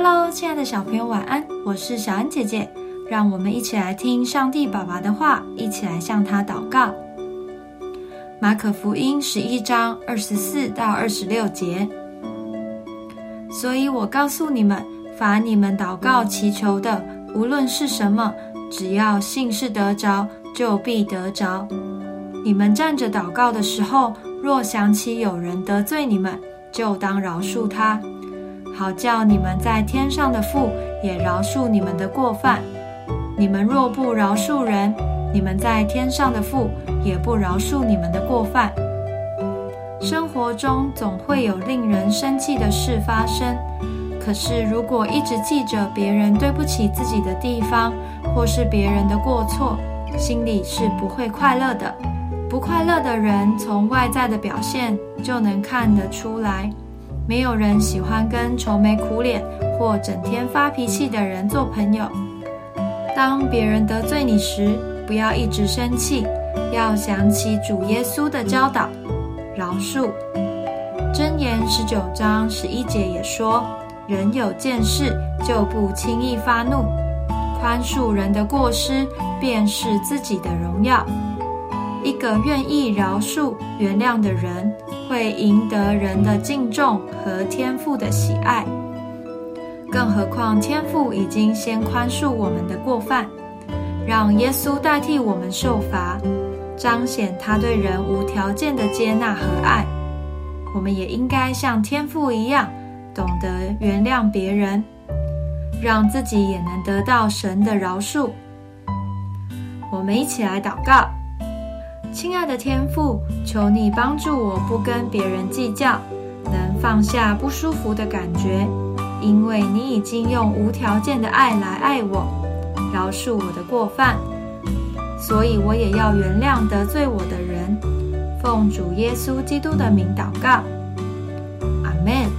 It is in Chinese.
Hello，亲爱的小朋友，晚安！我是小恩姐姐，让我们一起来听上帝爸爸的话，一起来向他祷告。马可福音十一章二十四到二十六节。所以我告诉你们，凡你们祷告祈求的，无论是什么，只要信是得着，就必得着。你们站着祷告的时候，若想起有人得罪你们，就当饶恕他，好叫你们在天上的父也饶恕你们的过犯。你们若不饶恕人，你们在天上的父也不饶恕你们的过犯。生活中总会有令人生气的事发生，可是如果一直记着别人对不起自己的地方，或是别人的过错，心里是不会快乐的。不快乐的人，从外在的表现就能看得出来。没有人喜欢跟愁眉苦脸或整天发脾气的人做朋友。当别人得罪你时，不要一直生气，要想起主耶稣的教导，饶恕。箴言十九章十一节也说：“人有见识，就不轻易发怒，宽恕人的过失，便是自己的荣耀。”一个愿意饶恕、原谅的人，会赢得人的敬重和天父的喜爱。更何况天父已经先宽恕我们的过犯，让耶稣代替我们受罚，彰显他对人无条件的接纳和爱。我们也应该像天父一样，懂得原谅别人，让自己也能得到神的饶恕。我们一起来祷告。亲爱的天父，求你帮助我不跟别人计较，能放下不舒服的感觉，因为你已经用无条件的爱来爱我，饶恕我的过犯，所以我也要原谅得罪我的人。奉主耶稣基督的名祷告，阿门。